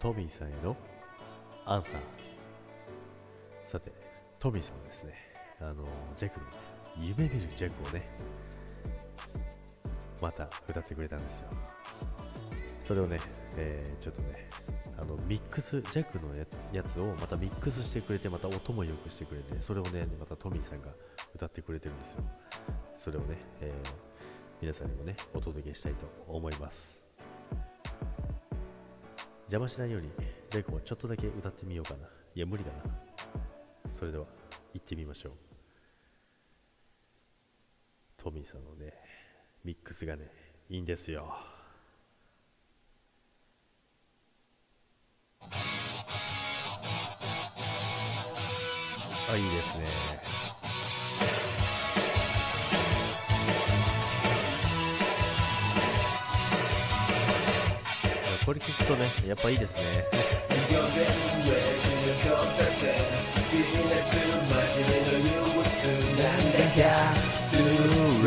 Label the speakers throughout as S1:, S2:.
S1: トミーさんへのアンサー。さてトミーさんはですねあのジャックの夢見るジャックをねまた歌ってくれたんですよ。それをね、えー、ちょっとねあのミックスジャックのやつをまたミックスしてくれてまた音も良くしてくれてそれをねまたトミーさんが歌ってくれてるんですよそれをね、えー、皆さんにもねお届けしたいと思います邪魔しないようにジャックもちょっとだけ歌ってみようかな。いや無理だな。それでは行ってみましょう。トミーさんのねミックスがねいいんですよ。あいいですね。これ聞くとねやっぱいいですね。なんだかす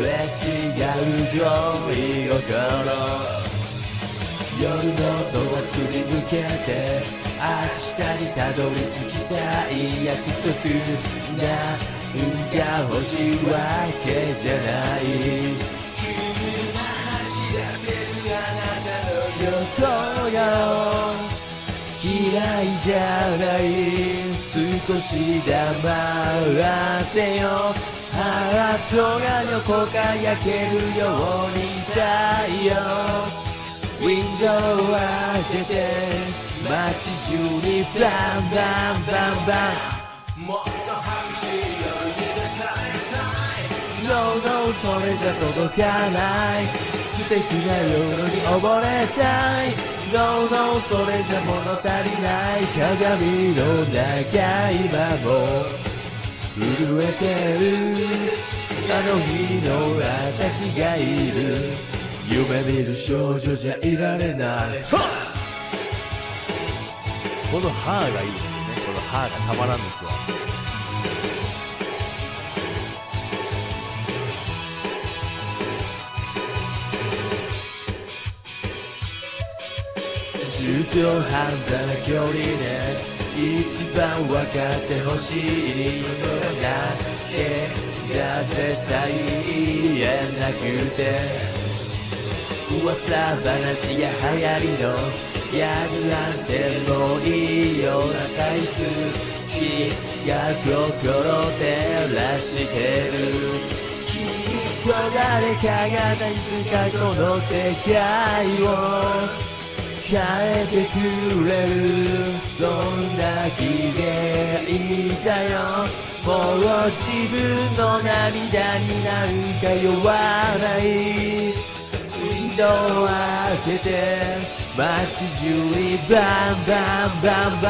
S1: れ違うよい心。夜のドアすり抜けて明日にたどり着きたい約束。なんか欲しいわけじゃない。嫌いじゃない。少し黙ってよハートが横輝けるように太陽ウィンドウを開けて街中にバンバンバンバン。もっと激しい夜に出かれたい No No それじゃ届かない。素敵な夜に溺れたい。No No それじゃ物足りない鏡の中今も震えてるあの日の私がいる夢見る少女じゃいられない。この歯がいいですよね。この歯がたまらんですよ中途半端な距離で一番分かってほしいのだけ。じゃ絶対言えなくて。噂話や流行りのギャグなんてもういいよ。うなタイツ血が心照らしてる。きっと誰かが大好かこの世界を。えてくれる。そんな気でいたよ。もう自分の涙になんか酔わないウィンドを開けて街中にバンバンバンバ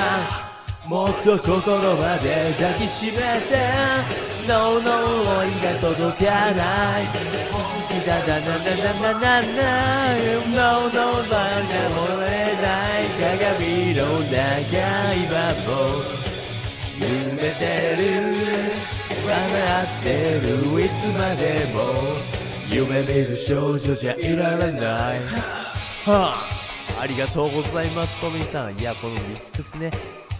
S1: ン。もっと心まで抱きしめて。No No 愛が届かない。本気だだなななななな No No じゃもれない鏡の中今も夢てる笑ってるいつまでも夢見る少女じゃいられない。はあありがとうございます。トミーさんいやこのミックスね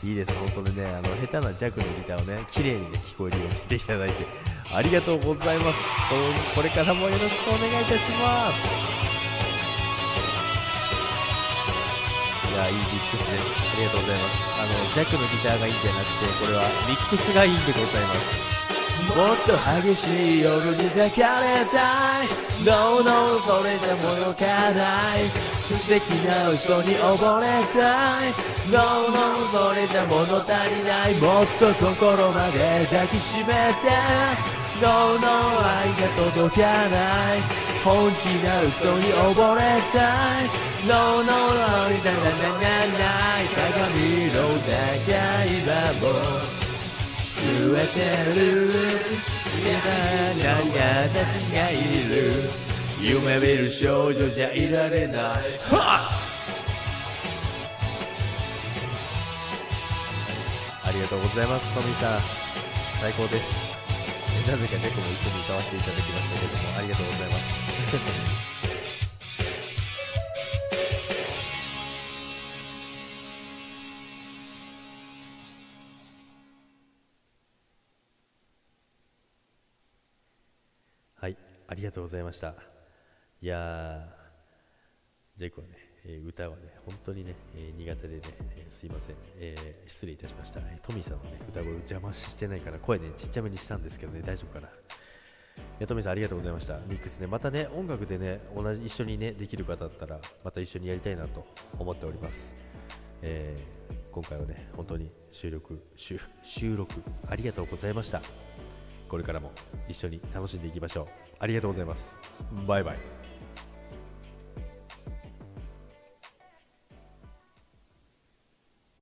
S1: いいです。本当にねあの下手な弱のギターをね綺麗にね聞こえるようにしていただいて。ありがとうございます。これからもよろしくお願いいたします。いやいいミックスです。ありがとうございます。あのジャックのギターがいいんじゃなくてこれはミックスがいいんでございます。もっと激しい夜に抱かれたい。No No それじゃもよかない。素敵な嘘に溺れたい。No No それじゃ物足りない。もっと心まで抱きしめて。No No 愛が届かない。本気な嘘に溺れたい。No No それじゃなななない鏡の中今もえてるな私がいる夢見る少女じゃいられないありがとうございますトミーさん最高ですなぜか猫も一緒に歌わせていただきましたけどもありがとうございますありがとうございました。いやージェイクはね、え歌はね本当にね、え苦手でね、えすいません、えー失礼いたしました、えトミーさんのね歌声を邪魔してないから声ねちっちゃめにしたんですけどね大丈夫かな。いやトミーさんありがとうございました。ミックスねまたね音楽でね同じ一緒にねできる方だったらまた一緒にやりたいなと思っております。えー今回はね本当に収録収録ありがとうございました。これからも一緒に楽しんでいきましょう。ありがとうございます。バイバイ。